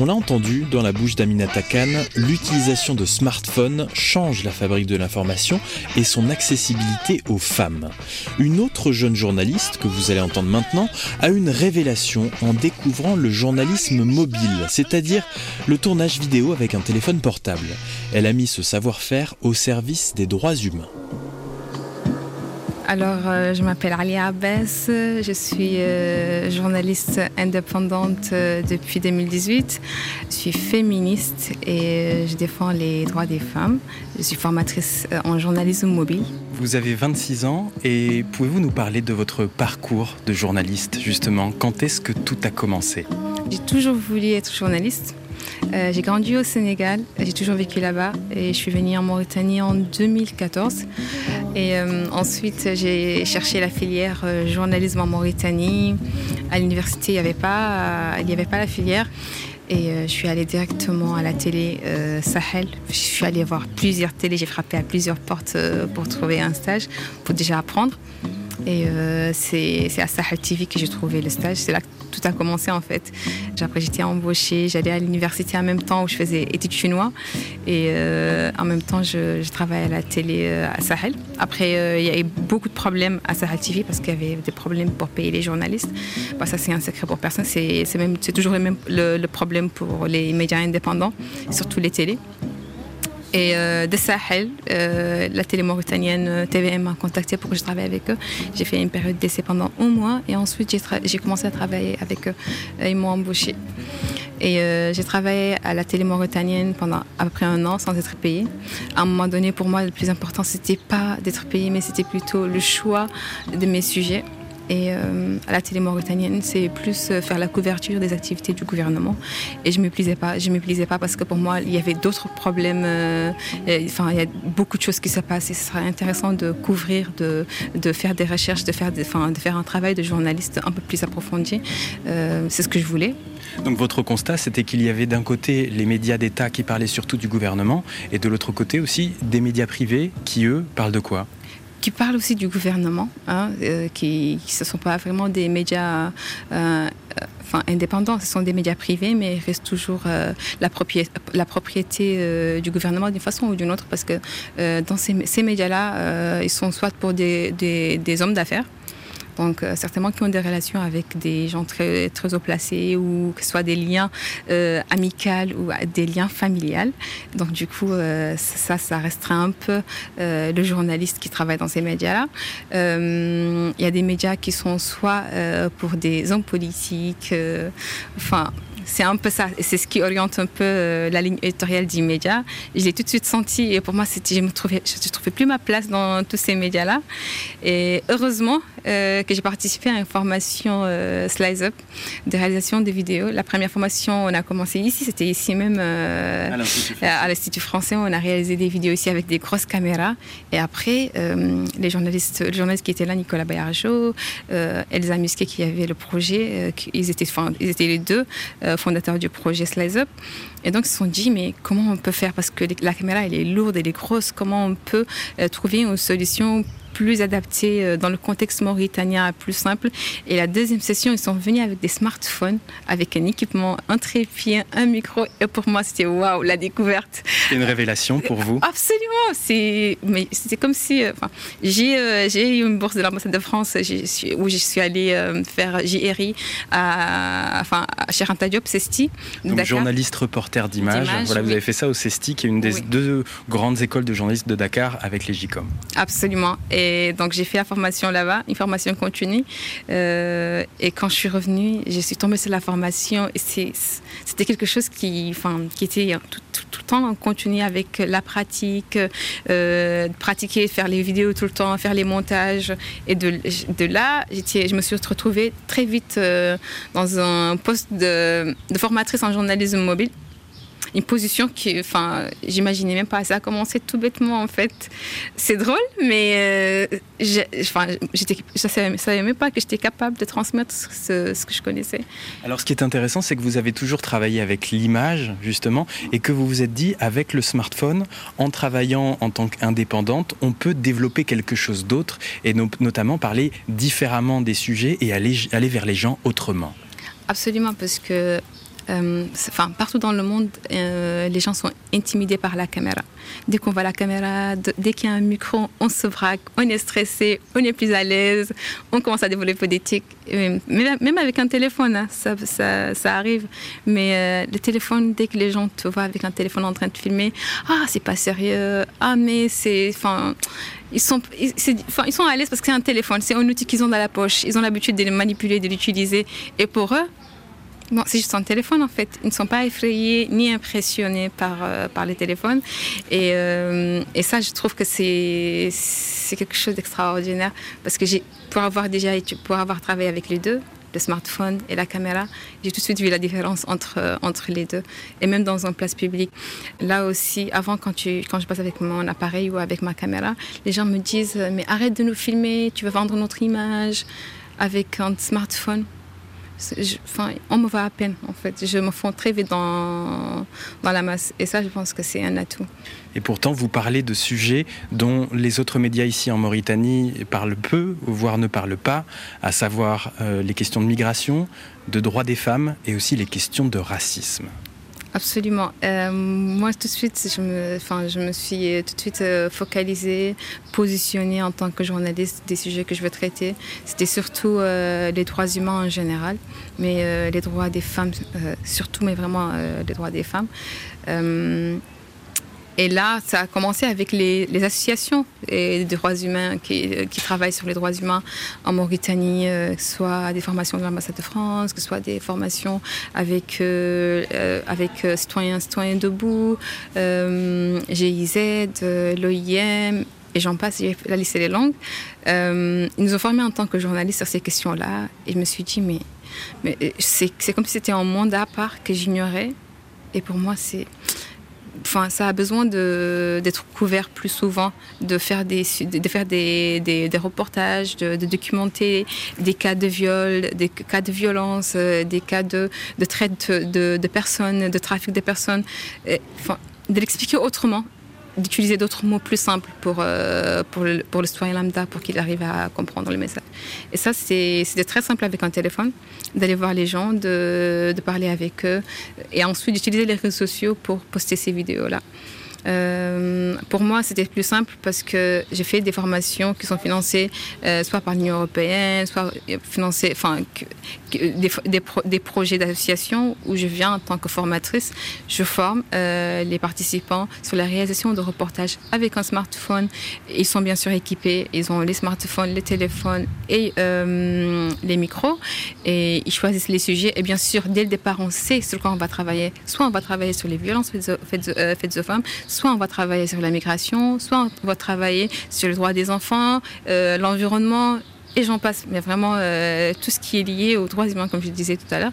On l'a entendu dans la bouche d'Aminata Khan, l'utilisation de smartphones change la fabrique de l'information et son accessibilité aux femmes. Une autre jeune journaliste, que vous allez entendre maintenant, a une révélation en découvrant le journalisme mobile, c'est-à-dire le tournage vidéo avec un téléphone portable. Elle a mis ce savoir-faire au service des droits humains. Alors, euh, je m'appelle Ali Abbas, je suis euh, journaliste indépendante euh, depuis 2018. Je suis féministe et je défends les droits des femmes. Je suis formatrice en journalisme mobile. Vous avez 26 ans et pouvez-vous nous parler de votre parcours de journaliste justement? Quand est-ce que tout a commencé? J'ai toujours voulu être journaliste. Euh, j'ai grandi au Sénégal, j'ai toujours vécu là-bas et je suis venue en Mauritanie en 2014. Et euh, ensuite, j'ai cherché la filière euh, journalisme en Mauritanie. À l'université, il n'y avait, pas, il avait pas la filière. Et je suis allée directement à la télé Sahel. Je suis allée voir plusieurs télés, j'ai frappé à plusieurs portes pour trouver un stage, pour déjà apprendre. Et euh, c'est à Sahel TV que j'ai trouvé le stage. C'est là que tout a commencé en fait. Après, j'étais embauchée, j'allais à l'université en même temps où je faisais études chinois. Et euh, en même temps, je, travaillais à la télé euh, à Sahel. Après, il y a eu beaucoup de problèmes à Sahel TV parce qu'il y avait des problèmes pour payer les journalistes. Bah, ça, c'est un secret pour personne. C'est toujours le, même, le problème pour les médias indépendants, surtout les télés. Et euh, de Sahel, euh, la télé mauritanienne euh, TVM m'a contacté pour que je travaille avec eux. J'ai fait une période d'essai pendant un mois et ensuite j'ai commencé à travailler avec eux. Ils m'ont embauché. Et j'ai travaillé à la télé mauritanienne pendant à peu près un an sans être payée. À un moment donné, pour moi, le plus important, c'était pas d'être payée, mais c'était plutôt le choix de mes sujets. Et euh, à la télé mauritanienne, c'est plus euh, faire la couverture des activités du gouvernement. Et je ne me plaisais pas. Je me plaisais pas parce que pour moi, il y avait d'autres problèmes. Euh, enfin, il y a beaucoup de choses qui se passent. Et ce serait intéressant de couvrir, de, faire des recherches, de faire, de faire un travail de journaliste un peu plus approfondi. c'est ce que je voulais. Donc votre constat, c'était qu'il y avait d'un côté les médias d'État qui parlaient surtout du gouvernement, et de l'autre côté aussi des médias privés qui, eux, parlent de quoi? Qui parlent aussi du gouvernement, hein, euh, qui ne sont pas vraiment des médias euh, enfin, indépendants, ce sont des médias privés, mais ils restent toujours euh, la propriété, du gouvernement d'une façon ou d'une autre, parce que dans ces, médias-là, ils sont soit pour des hommes d'affaires, donc euh, certainement qui ont des relations avec des gens très, très haut placés ou que ce soit des liens euh, amicaux ou des liens familiales. Donc du coup, euh, ça, ça restreint un peu le journaliste qui travaille dans ces médias-là. Il y a des médias qui sont soit pour des hommes politiques, enfin c'est un peu ça. C'est ce qui oriente un peu euh, la ligne éditoriale d'Immédiat. Je l'ai tout de suite senti et pour moi, je ne trouvais, je trouvais plus ma place dans tous ces médias-là. Et heureusement euh, que j'ai participé à une formation euh, Slice Up de réalisation de vidéos. La première formation, on a commencé ici, c'était ici même à l'Institut français. On a réalisé des vidéos ici avec des grosses caméras. Et après, les journalistes, les journalistes qui étaient là, Nicolas Bayarjo, Elsa Musquet qui avait le projet, ils, étaient, ils étaient les deux fondateur du projet Slice Up. Et donc, ils se sont dit, mais comment on peut faire? Parce que la caméra, elle est lourde, elle est grosse. Comment on peut euh, trouver une solution plus adapté euh, dans le contexte mauritanien, plus simple. Et la deuxième session, ils sont venus avec des smartphones, avec un équipement, un trépied, un micro. Et pour moi, c'était waouh, la découverte. C'est une révélation pour vous? Absolument. C'est, mais c'était comme si, euh, enfin, j'ai, euh, j'ai eu une bourse de l'ambassade de France où je suis allée faire JRI à, enfin, chez Ranta Diop, CESTI. Donc, journaliste reporter d'images. Voilà, vous avez fait ça au CESTI, qui est une des deux grandes écoles de journalistes de Dakar avec les JICOM. Absolument. Et et donc j'ai fait la formation là-bas, une formation continue. Euh, et quand je suis revenue, je suis tombée sur la formation. C'était quelque chose qui, enfin, qui était tout, le temps en continu avec la pratique, euh, pratiquer, faire les vidéos tout le temps, faire les montages. Et de, là, je me suis retrouvée très vite euh, dans un poste de formatrice en journalisme mobile une position qui, enfin, j'imaginais même pas. Ça a commencé tout bêtement en fait. C'est drôle, mais euh, enfin, j'étais, je savais, savais, même pas que j'étais capable de transmettre ce, ce, que je connaissais. Alors, ce qui est intéressant, c'est que vous avez toujours travaillé avec l'image justement, et que vous vous êtes dit, avec le smartphone, en travaillant en tant qu'indépendante, on peut développer quelque chose d'autre, et notamment parler différemment des sujets et aller, aller vers les gens autrement. Absolument, parce que euh, enfin, partout dans le monde, euh, les gens sont intimidés par la caméra. Dès qu'on voit la caméra, dès qu'il y a un micro, on se braque, on est stressé, on est plus à l'aise, on commence à développer des tics. Même avec un téléphone, hein, ça, arrive. Mais euh, le téléphone, dès que les gens te voient avec un téléphone en train de filmer, ah, c'est pas sérieux, ah, mais c'est. Enfin, ils sont, ils, ils sont à l'aise parce que c'est un téléphone, c'est un outil qu'ils ont dans la poche. Ils ont l'habitude de le manipuler, de l'utiliser. Et pour eux, non, c'est juste un téléphone en fait. Ils ne sont pas effrayés ni impressionnés par, euh, par les téléphones. Et, euh, ça, je trouve que c'est, quelque chose d'extraordinaire parce que pour avoir déjà pour avoir travaillé avec les deux, le smartphone et la caméra, j'ai tout de suite vu la différence entre, entre les deux. Et même dans une place publique. Là aussi, avant, quand, tu, quand je passe avec mon appareil ou avec ma caméra, les gens me disent Mais arrête de nous filmer, tu veux vendre notre image avec un smartphone on me voit à peine en fait. Je me fonds très vite dans, dans la masse. Et ça, je pense que c'est un atout. Et pourtant, vous parlez de sujets dont les autres médias ici en Mauritanie parlent peu, voire ne parlent pas, à savoir euh, les questions de migration, de droits des femmes et aussi les questions de racisme. Absolument. Euh, moi, tout de suite, je me, enfin, je me suis tout de suite euh, focalisée, positionnée en tant que journaliste des sujets que je veux traiter. C'était surtout euh, les droits humains en général, mais les droits des femmes surtout, mais vraiment les droits des femmes. Et là, ça a commencé avec les, associations des droits humains qui, travaillent sur les droits humains en Mauritanie, euh, que ce soit des formations de l'ambassade de France, que ce soit des formations avec, euh, euh, avec Citoyens, Citoyens Debout, GIZ, l'OIM, et j'en passe, la liste est longue. ils nous ont formés en tant que journalistes sur ces questions-là. Et je me suis dit, mais, mais c'est comme si c'était un monde à part que j'ignorais. Et pour moi, c'est enfin, ça a besoin d'être couvert plus souvent, de faire des, de faire des, des, reportages, de, documenter des cas de viol, des cas de violence, euh, des cas de, de traite de, de, personnes, de trafic de personnes. De l'expliquer autrement d'utiliser d'autres mots plus simples pour, euh, pour, le, pour le citoyen lambda, pour qu'il arrive à comprendre le message. Et ça, c'était très simple avec un téléphone, d'aller voir les gens, de, de, parler avec eux, et ensuite d'utiliser les réseaux sociaux pour poster ces vidéos-là. Euh, pour moi, c'était plus simple parce que j'ai fait des formations qui sont financées euh, soit par l'Union européenne, soit financées, enfin, des, projets d'association où je viens en tant que formatrice. Je forme euh, les participants sur la réalisation de reportages avec un smartphone. Ils sont bien sûr équipés, ils ont les smartphones, les téléphones et les micros et ils choisissent les sujets. Et bien sûr, dès le départ, on sait sur quoi on va travailler. Soit on va travailler sur les violences faites aux femmes, soit on va travailler sur la migration, soit on va travailler sur le droit des enfants, euh, l'environnement et j'en passe, mais vraiment euh, tout ce qui est lié aux droits humains, comme je disais tout à l'heure.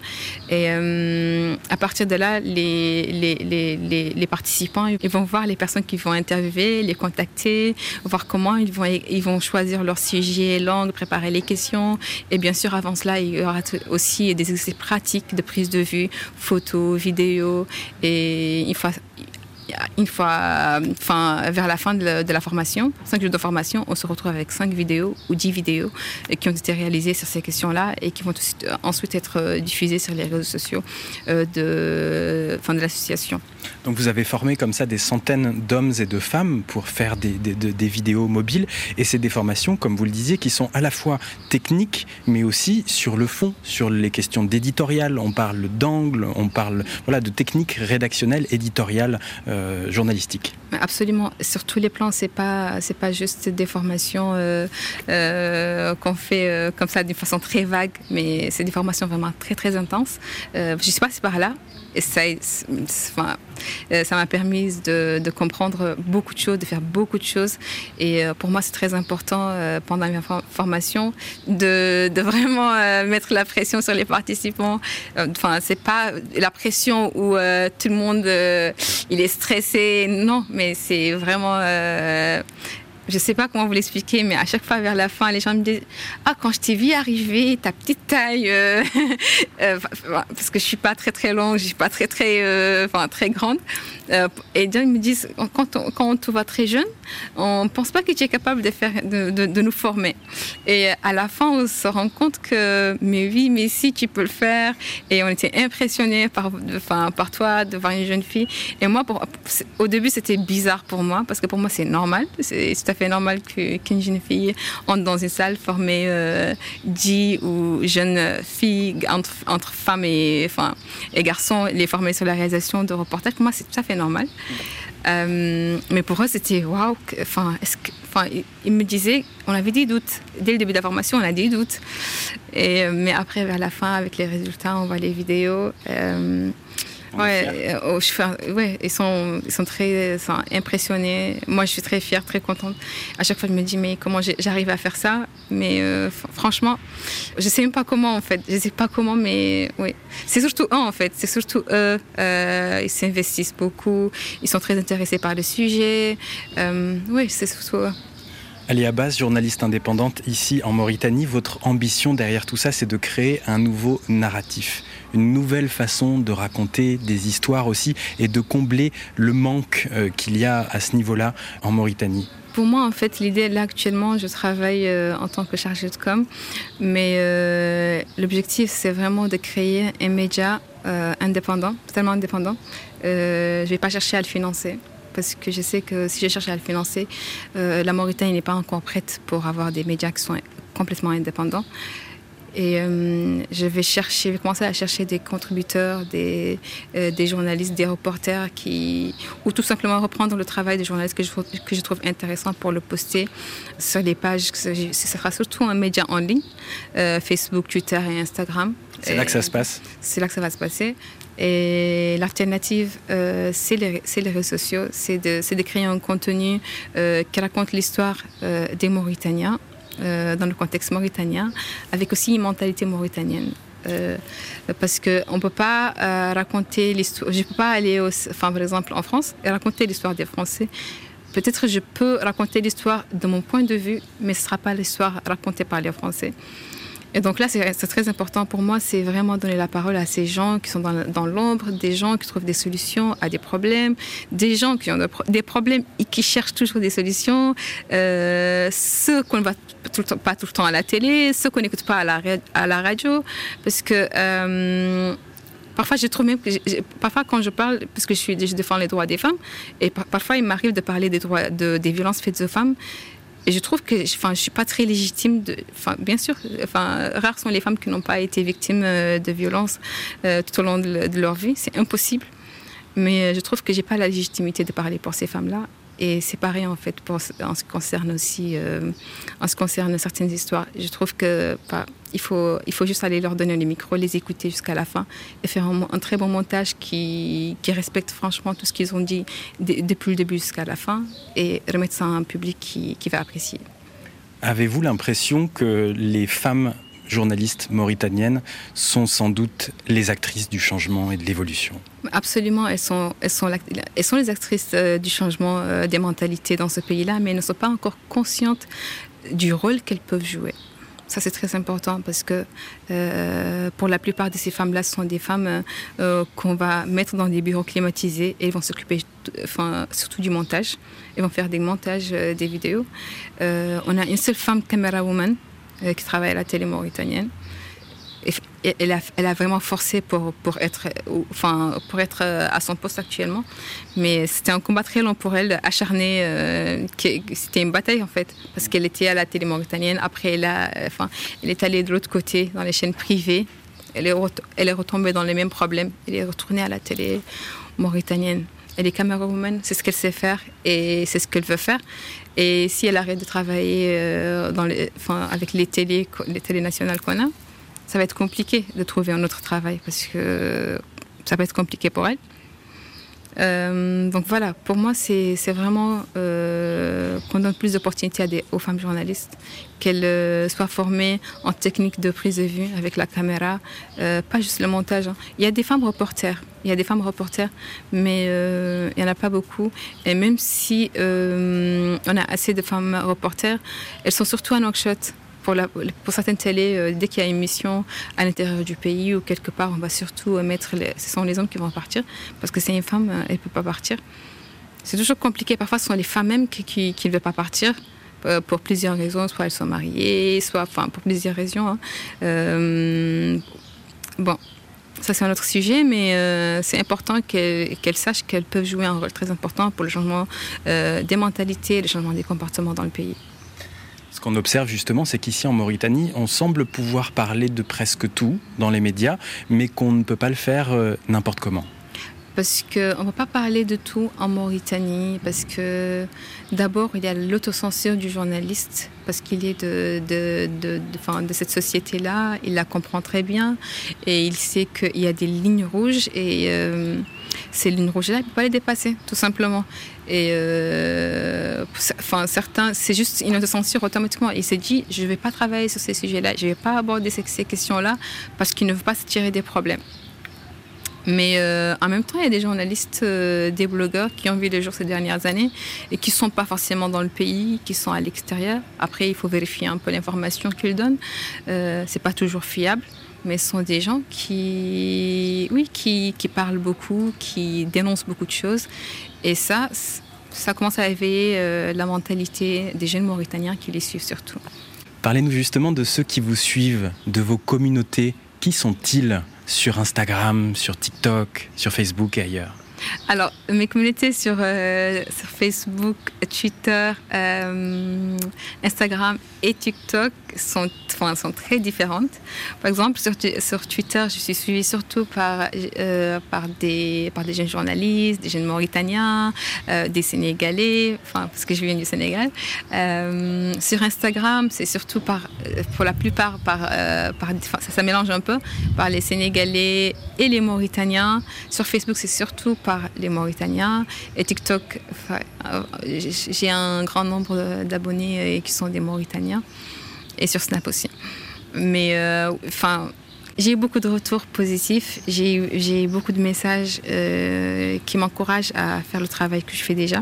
Et euh, à partir de là, les, participants vont voir les personnes qu'ils vont interviewer, les contacter, voir comment ils vont, ils vont choisir leur sujet, langue, préparer les questions. Et bien sûr, avant cela, il y aura aussi des exercices pratiques de prise de vue, photos, vidéos. Et il faut une fois, enfin, vers la fin de la, formation, cinq jours de formation, on se retrouve avec cinq vidéos ou dix vidéos qui ont été réalisées sur ces questions-là et qui vont ensuite être euh, diffusées sur les réseaux sociaux euh, de, de l'association. Donc vous avez formé comme ça des centaines d'hommes et de femmes pour faire des, vidéos mobiles et c'est des formations, comme vous le disiez, qui sont à la fois techniques mais aussi sur le fond, sur les questions d'éditorial. On parle d'angle, on parle voilà, de techniques rédactionnelles, éditoriales. Euh, euh, journalistique. Absolument. Sur tous les plans, c'est pas pas juste des formations euh, euh, qu'on fait comme ça d'une façon très vague, mais c'est des formations vraiment très très intenses. je suis passée par là et ça ça m'a permis de, comprendre beaucoup de choses, de faire beaucoup de choses. Et pour moi, c'est très important pendant ma formation de, de vraiment mettre la pression sur les participants. Enfin, c'est pas la pression où tout le monde il est stressé. Non, mais c'est vraiment euh, je sais pas comment vous l'expliquer, mais à chaque fois vers la fin, les gens me disent Ah, quand je t'ai vu arriver, ta petite taille, euh, [LAUGHS] euh, parce que je suis pas très très longue, je suis pas très très, euh, enfin très grande. et ils me disent quand on, quand on te voit très jeune, on pense pas que tu es capable de faire, de, de, nous former. Et à la fin, on se rend compte que mais oui, mais si tu peux le faire. Et on était impressionnés par, enfin, par toi de voir une jeune fille. Et moi, au début, c'était bizarre pour moi parce que pour moi, c'est normal, normal qu'une jeune fille entre dans une salle formée euh, dit ou jeune fille entre, femmes et, enfin, et garçons, les former sur la réalisation de reportages. Moi, c'est tout à fait normal. Euh, mais pour eux, c'était waouh. Enfin, enfin, ils me disaient, on avait des doutes. Dès le début de la formation, on a des doutes. Et, euh, mais après, vers la fin, avec les résultats, on voit les vidéos. Euh, Ouais, euh, ouais, ils sont, ils sont très impressionnés. Moi, je suis très fière, très contente. À chaque fois, je me dis, mais comment j'arrive à faire ça? Mais euh, franchement, je sais même pas comment, en fait. Je sais pas comment, mais oui. C'est surtout eux, en fait. C'est surtout eux. Euh, ils s'investissent beaucoup. Ils sont très intéressés par le sujet. oui, c'est surtout eux. Ali Abbas, journaliste indépendante ici en Mauritanie, votre ambition derrière tout ça, c'est de créer un nouveau narratif une nouvelle façon de raconter des histoires aussi et de combler le manque euh, qu'il y a à ce niveau-là en Mauritanie pour moi, en fait, l'idée, là, actuellement, je travaille euh, en tant que chargée de com, mais euh, l'objectif, c'est vraiment de créer un média indépendant, totalement indépendant. je ne vais pas chercher à le financer parce que je sais que si je cherche à le financer, la Mauritanie n'est pas encore prête pour avoir des médias qui sont complètement indépendants. Et euh, je vais chercher, je vais commencer à chercher des contributeurs, des, euh, des journalistes, des reporters qui, ou tout simplement reprendre le travail des journalistes que je, que je trouve intéressant pour le poster sur les pages. Ce sera surtout un média en ligne, euh, Facebook, Twitter et Instagram. C'est là que ça se passe? C'est là que ça va se passer. Et l'alternative, c'est les, réseaux sociaux, c'est de, créer un contenu qui raconte l'histoire des Mauritaniens euh, dans le contexte mauritanien, avec aussi une mentalité mauritanienne. Euh, parce qu'on ne peut pas euh, raconter l'histoire. Je peux pas aller, enfin, par exemple, en France et raconter l'histoire des Français. Peut-être je peux raconter l'histoire de mon point de vue, mais ce ne sera pas l'histoire racontée par les Français. Et donc là, c'est très important pour moi, c'est vraiment donner la parole à ces gens qui sont dans, l'ombre, des gens qui trouvent des solutions à des problèmes, des gens qui ont des problèmes et qui cherchent toujours des solutions, euh, ceux qu'on ne voit pas tout le temps à la télé, ceux qu'on n'écoute pas à la, radio, parce que... Euh, parfois je trouve même parfois quand je parle, parce que je, défends les droits des femmes, et parfois il m'arrive de parler des droits de, des violences faites aux femmes. Et je trouve que je suis pas très légitime. De, bien sûr, rares sont les femmes qui n'ont pas été victimes euh, de violences euh, tout au long de, leur vie. C'est impossible. Mais je trouve que j'ai pas la légitimité de parler pour ces femmes-là. Et c'est pareil en fait en ce qui concerne aussi, euh, en ce qui concerne certaines histoires. Je trouve que bah, il faut, il faut juste aller leur donner les micros, les écouter jusqu'à la fin et faire un, très bon montage qui, qui, respecte franchement tout ce qu'ils ont dit depuis le début jusqu'à la fin et remettre ça à un public qui, qui va apprécier. Avez-vous l'impression que les femmes journalistes mauritaniennes sont sans doute les actrices du changement et de l'évolution. Absolument, elles sont, les actrices euh, du changement euh, des mentalités dans ce pays-là, mais elles ne sont pas encore conscientes du rôle qu'elles peuvent jouer. Ça, c'est très important parce que euh, pour la plupart de ces femmes-là, ce sont des femmes qu'on va mettre dans des bureaux climatisés et vont s'occuper enfin, surtout du montage. Elles vont faire des montages des vidéos. on a une seule femme caméra woman qui travaille à la télé mauritanienne. Elle, a, vraiment forcé pour, pour, être, enfin, pour être euh, à son poste actuellement. Mais c'était un combat très long pour elle, acharné. Euh, c'était une bataille en fait, parce qu'elle était à la télé mauritanienne. Après, elle, a, enfin, elle est allée de l'autre côté, dans les chaînes privées. Elle est, elle est retombée dans les mêmes problèmes. Elle est retournée à la télé mauritanienne. Elle est woman, c'est ce qu'elle sait faire et c'est ce qu'elle veut faire. Et si elle arrête de travailler euh, dans les, avec les télés, les télés nationales qu'on a, ça va être compliqué de trouver un autre travail parce que ça va être compliqué pour elle. Euh, donc voilà, pour moi, c'est vraiment euh, qu'on donne plus d'opportunités aux femmes journalistes, qu'elles euh, soient formées en technique de prise de vue avec la caméra, pas juste le montage. Hein. Il y a des femmes reporters, il y a des femmes reporters, mais il n'y en a pas beaucoup. Et même si on a assez de femmes reporters, elles sont surtout à Nouakchott pour, certaines télés, euh, dès qu'il y a une mission à l'intérieur du pays ou quelque part, on va surtout euh, mettre. Les, ce sont les hommes qui vont partir parce que c'est une femme, euh, elle ne peut pas partir. C'est toujours compliqué. Parfois, ce sont les femmes même qui ne veulent pas partir pour plusieurs raisons. Soit elles sont mariées, soit pour plusieurs raisons. Hein. bon, ça c'est un autre sujet, mais c'est important qu'elles sachent qu'elles peuvent jouer un rôle très important pour le changement des mentalités, le changement des comportements dans le pays. Qu'on observe justement, c'est qu'ici en Mauritanie, on semble pouvoir parler de presque tout dans les médias, mais qu'on ne peut pas le faire euh, n'importe comment parce qu'on ne peut pas parler de tout en Mauritanie, parce que d'abord, il y a l'autocensure du journaliste, parce qu'il est de, cette société-là, il la comprend très bien, et il sait qu'il y a des lignes rouges, et euh, ces lignes rouges-là, il ne peut pas les dépasser, tout simplement. Et euh, enfin, certains, c'est juste une autocensure automatiquement. Il s'est dit, je ne vais pas travailler sur ces sujets-là, je ne vais pas aborder ces, ces questions-là, parce qu'il ne veut pas se tirer des problèmes. Mais euh, en même temps, il y a des journalistes, euh, des blogueurs qui ont vu les jours ces dernières années et qui ne sont pas forcément dans le pays, qui sont à l'extérieur. Après, il faut vérifier un peu l'information qu'ils donnent. Euh, c'est pas toujours fiable, mais ce sont des gens qui, oui, qui, qui parlent beaucoup, qui dénoncent beaucoup de choses. Et ça, ça commence à éveiller euh, la mentalité des jeunes Mauritaniens qui les suivent surtout. Parlez-nous justement de ceux qui vous suivent, de vos communautés. Qui sont-ils? Sur Instagram, sur TikTok, sur Facebook et ailleurs. Alors, mes communautés sur, euh, Facebook, Twitter, euh, Instagram et TikTok sont, enfin, sont très différentes. Par exemple, sur, sur Twitter, je suis suivie surtout par, euh, par, des, par des jeunes journalistes, des jeunes Mauritaniens, euh, des Sénégalais, enfin, parce que je viens du Sénégal. Euh, sur Instagram, c'est surtout par, pour la plupart, par, par ça, ça, mélange un peu, par les Sénégalais et les Mauritaniens. Sur Facebook, c'est surtout par les Mauritaniens. Et TikTok, j'ai un grand nombre d'abonnés qui sont des Mauritaniens et sur Snap aussi. Mais euh, enfin. j'ai eu beaucoup de retours positifs, j'ai eu beaucoup de messages euh, qui m'encouragent à faire le travail que je fais déjà.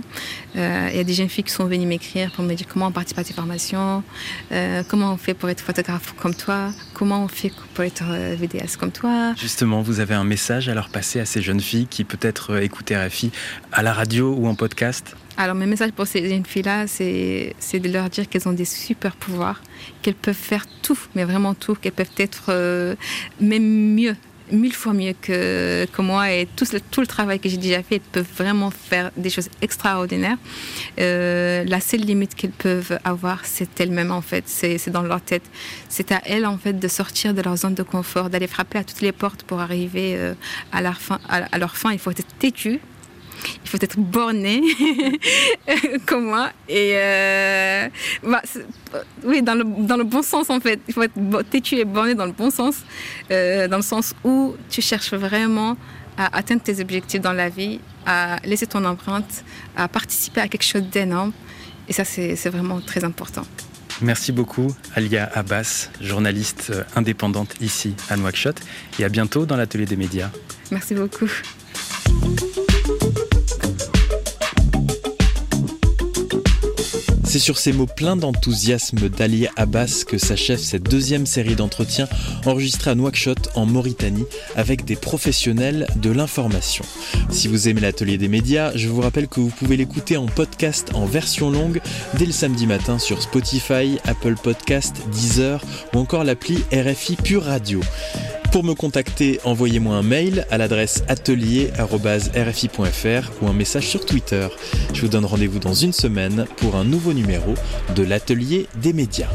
Euh, il y a des jeunes filles qui sont venues m'écrire pour me dire comment on participe à tes formations, comment on fait pour être photographe comme toi, comment on fait pour être vidéaste comme toi. Justement, vous avez un message à leur passer à ces jeunes filles qui peut-être écoutaient RFI à la radio ou en podcast? Alors, mes message pour ces jeunes filles-là, c'est de leur dire qu'elles ont des super pouvoirs, qu'elles peuvent faire tout, mais vraiment tout, qu'elles peuvent être euh, même mieux mille fois mieux que, que moi et tout, tout le travail que j'ai déjà fait, ils peuvent vraiment faire des choses extraordinaires. Euh, la seule limite qu'ils peuvent avoir, c'est elles-mêmes en fait, c'est dans leur tête. C'est à elles en fait de sortir de leur zone de confort, d'aller frapper à toutes les portes pour arriver euh, à leur fin. Il faut être têtu, il faut être borné [LAUGHS] comme moi. Et euh, bah, oui, dans le, dans le, bon sens en fait. Il faut être têtu et borné dans le bon sens, euh, dans le sens où tu cherches vraiment à atteindre tes objectifs dans la vie, à laisser ton empreinte, à participer à quelque chose d'énorme. Et ça, c'est vraiment très important. Merci beaucoup, Alia Abbas, journaliste euh, indépendante ici à Nouakchott. Et à bientôt dans l'atelier des médias. Merci beaucoup. C'est sur ces mots pleins d'enthousiasme d'Ali Abbas que s'achève cette deuxième série d'entretiens enregistrés à Nouakchott en Mauritanie avec des professionnels de l'information. Si vous aimez l'atelier des médias, je vous rappelle que vous pouvez l'écouter en podcast en version longue dès le samedi matin sur Spotify, Apple Podcast, Deezer ou encore l'appli RFI Pure Radio. Pour me contacter, envoyez-moi un mail à l'adresse atelier.rfi.fr ou un message sur Twitter. Je vous donne rendez-vous dans une semaine pour un nouveau numéro de l'atelier des médias.